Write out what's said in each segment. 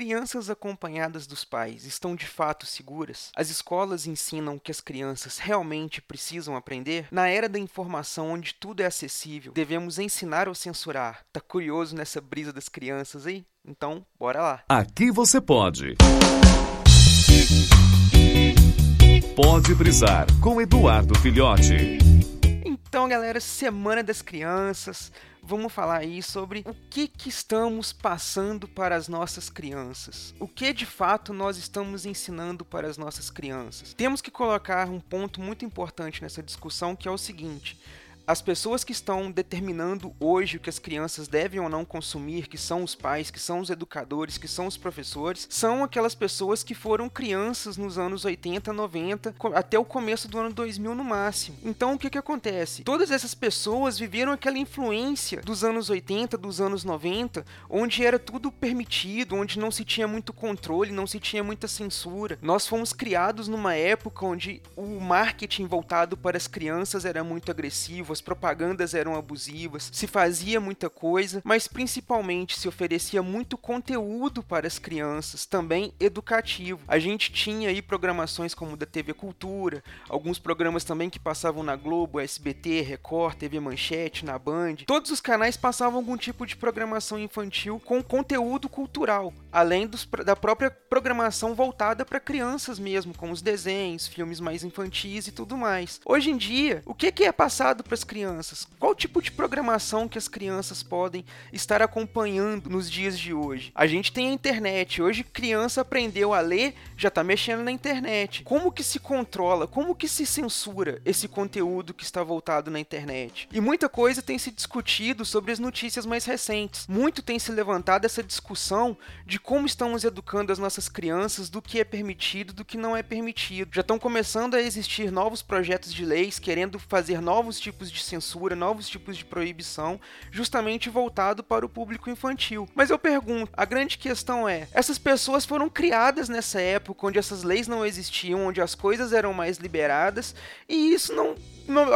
crianças acompanhadas dos pais estão de fato seguras? As escolas ensinam que as crianças realmente precisam aprender? Na era da informação onde tudo é acessível, devemos ensinar ou censurar? Tá curioso nessa brisa das crianças aí? Então, bora lá. Aqui você pode. Pode brisar com Eduardo Filhote. Então, galera, Semana das Crianças vamos falar aí sobre o que, que estamos passando para as nossas crianças. O que de fato nós estamos ensinando para as nossas crianças. Temos que colocar um ponto muito importante nessa discussão que é o seguinte: as pessoas que estão determinando hoje o que as crianças devem ou não consumir, que são os pais, que são os educadores, que são os professores, são aquelas pessoas que foram crianças nos anos 80, 90, até o começo do ano 2000 no máximo. Então o que que acontece? Todas essas pessoas viveram aquela influência dos anos 80, dos anos 90, onde era tudo permitido, onde não se tinha muito controle, não se tinha muita censura. Nós fomos criados numa época onde o marketing voltado para as crianças era muito agressivo, as propagandas eram abusivas, se fazia muita coisa, mas principalmente se oferecia muito conteúdo para as crianças, também educativo. A gente tinha aí programações como da TV Cultura, alguns programas também que passavam na Globo, SBT, Record, TV Manchete, na Band. Todos os canais passavam algum tipo de programação infantil com conteúdo cultural, além dos, da própria programação voltada para crianças mesmo, com os desenhos, filmes mais infantis e tudo mais. Hoje em dia, o que é passado para as crianças? Qual tipo de programação que as crianças podem estar acompanhando nos dias de hoje? A gente tem a internet. Hoje criança aprendeu a ler, já está mexendo na internet. Como que se controla? Como que se censura esse conteúdo que está voltado na internet? E muita coisa tem se discutido sobre as notícias mais recentes. Muito tem se levantado essa discussão de como estamos educando as nossas crianças, do que é permitido, do que não é permitido. Já estão começando a existir novos projetos de leis querendo fazer novos tipos de censura, novos tipos de proibição, justamente voltado para o público infantil. Mas eu pergunto, a grande questão é: essas pessoas foram criadas nessa época onde essas leis não existiam, onde as coisas eram mais liberadas, e isso não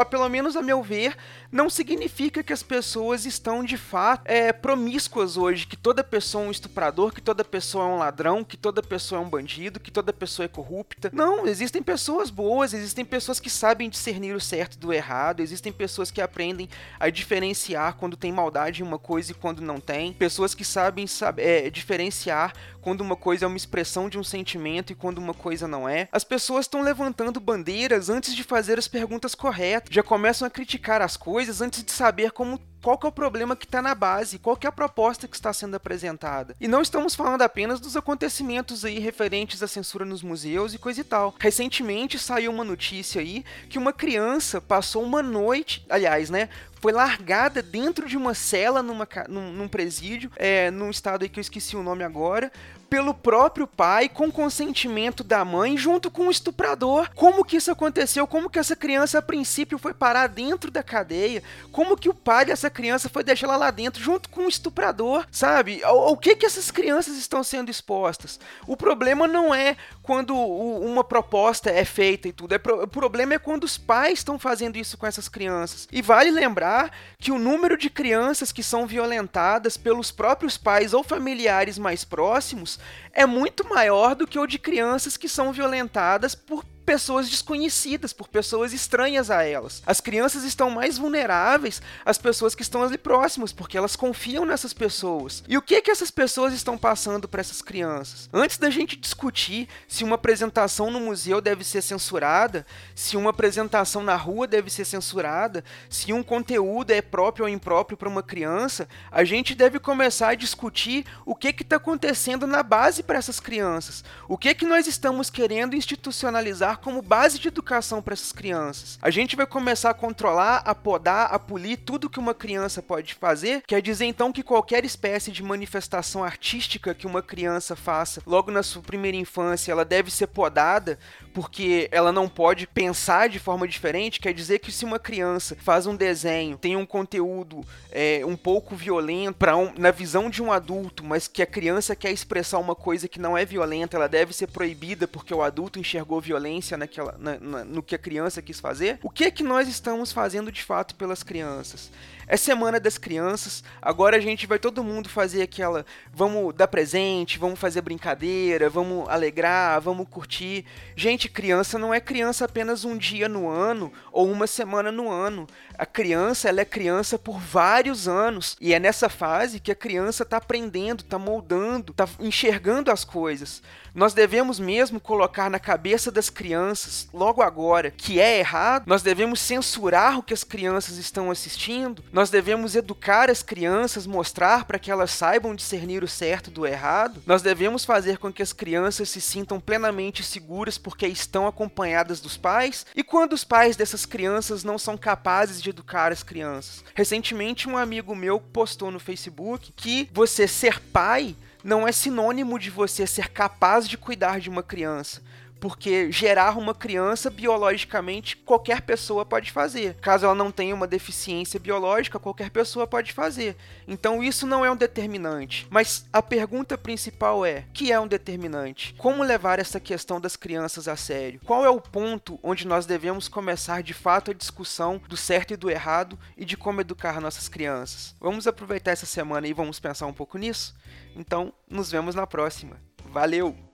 pelo menos a meu ver, não significa que as pessoas estão de fato é, promíscuas hoje, que toda pessoa é um estuprador, que toda pessoa é um ladrão, que toda pessoa é um bandido, que toda pessoa é corrupta. Não, existem pessoas boas, existem pessoas que sabem discernir o certo do errado, existem pessoas que aprendem a diferenciar quando tem maldade em uma coisa e quando não tem, pessoas que sabem sabe, é, diferenciar quando uma coisa é uma expressão de um sentimento e quando uma coisa não é. As pessoas estão levantando bandeiras antes de fazer as perguntas corretas, já começam a criticar as coisas antes de saber como qual que é o problema que está na base, qual que é a proposta que está sendo apresentada. E não estamos falando apenas dos acontecimentos aí referentes à censura nos museus e coisa e tal. Recentemente saiu uma notícia aí que uma criança passou uma noite, aliás, né, foi largada dentro de uma cela numa, num, num presídio, é, num estado aí que eu esqueci o nome agora, pelo próprio pai, com consentimento da mãe, junto com o estuprador. Como que isso aconteceu? Como que essa criança, a princípio, foi parar dentro da cadeia? Como que o pai dessa criança foi deixar ela lá dentro, junto com o estuprador? Sabe? O, o que que essas crianças estão sendo expostas? O problema não é quando uma proposta é feita e tudo. É pro, o problema é quando os pais estão fazendo isso com essas crianças. E vale lembrar que o número de crianças que são violentadas pelos próprios pais ou familiares mais próximos é muito maior do que o de crianças que são violentadas por pessoas desconhecidas, por pessoas estranhas a elas. As crianças estão mais vulneráveis às pessoas que estão ali próximas, porque elas confiam nessas pessoas. E o que que essas pessoas estão passando para essas crianças? Antes da gente discutir se uma apresentação no museu deve ser censurada, se uma apresentação na rua deve ser censurada, se um conteúdo é próprio ou impróprio para uma criança, a gente deve começar a discutir o que que está acontecendo na base para essas crianças. O que que nós estamos querendo institucionalizar como base de educação para essas crianças. A gente vai começar a controlar, a podar, a polir tudo que uma criança pode fazer. Quer dizer então que qualquer espécie de manifestação artística que uma criança faça logo na sua primeira infância, ela deve ser podada porque ela não pode pensar de forma diferente. Quer dizer que se uma criança faz um desenho, tem um conteúdo é, um pouco violento para um, na visão de um adulto, mas que a criança quer expressar uma coisa que não é violenta, ela deve ser proibida porque o adulto enxergou violência naquela, na, na, no que a criança quis fazer, o que é que nós estamos fazendo de fato pelas crianças? É semana das crianças, agora a gente vai todo mundo fazer aquela. Vamos dar presente, vamos fazer brincadeira, vamos alegrar, vamos curtir. Gente, criança não é criança apenas um dia no ano ou uma semana no ano. A criança, ela é criança por vários anos. E é nessa fase que a criança está aprendendo, está moldando, está enxergando as coisas. Nós devemos mesmo colocar na cabeça das crianças, logo agora, que é errado. Nós devemos censurar o que as crianças estão assistindo. Nós devemos educar as crianças, mostrar para que elas saibam discernir o certo do errado. Nós devemos fazer com que as crianças se sintam plenamente seguras porque estão acompanhadas dos pais. E quando os pais dessas crianças não são capazes de educar as crianças? Recentemente, um amigo meu postou no Facebook que você ser pai não é sinônimo de você ser capaz de cuidar de uma criança. Porque gerar uma criança biologicamente qualquer pessoa pode fazer. Caso ela não tenha uma deficiência biológica, qualquer pessoa pode fazer. Então isso não é um determinante. Mas a pergunta principal é: que é um determinante? Como levar essa questão das crianças a sério? Qual é o ponto onde nós devemos começar de fato a discussão do certo e do errado e de como educar nossas crianças? Vamos aproveitar essa semana e vamos pensar um pouco nisso? Então, nos vemos na próxima. Valeu!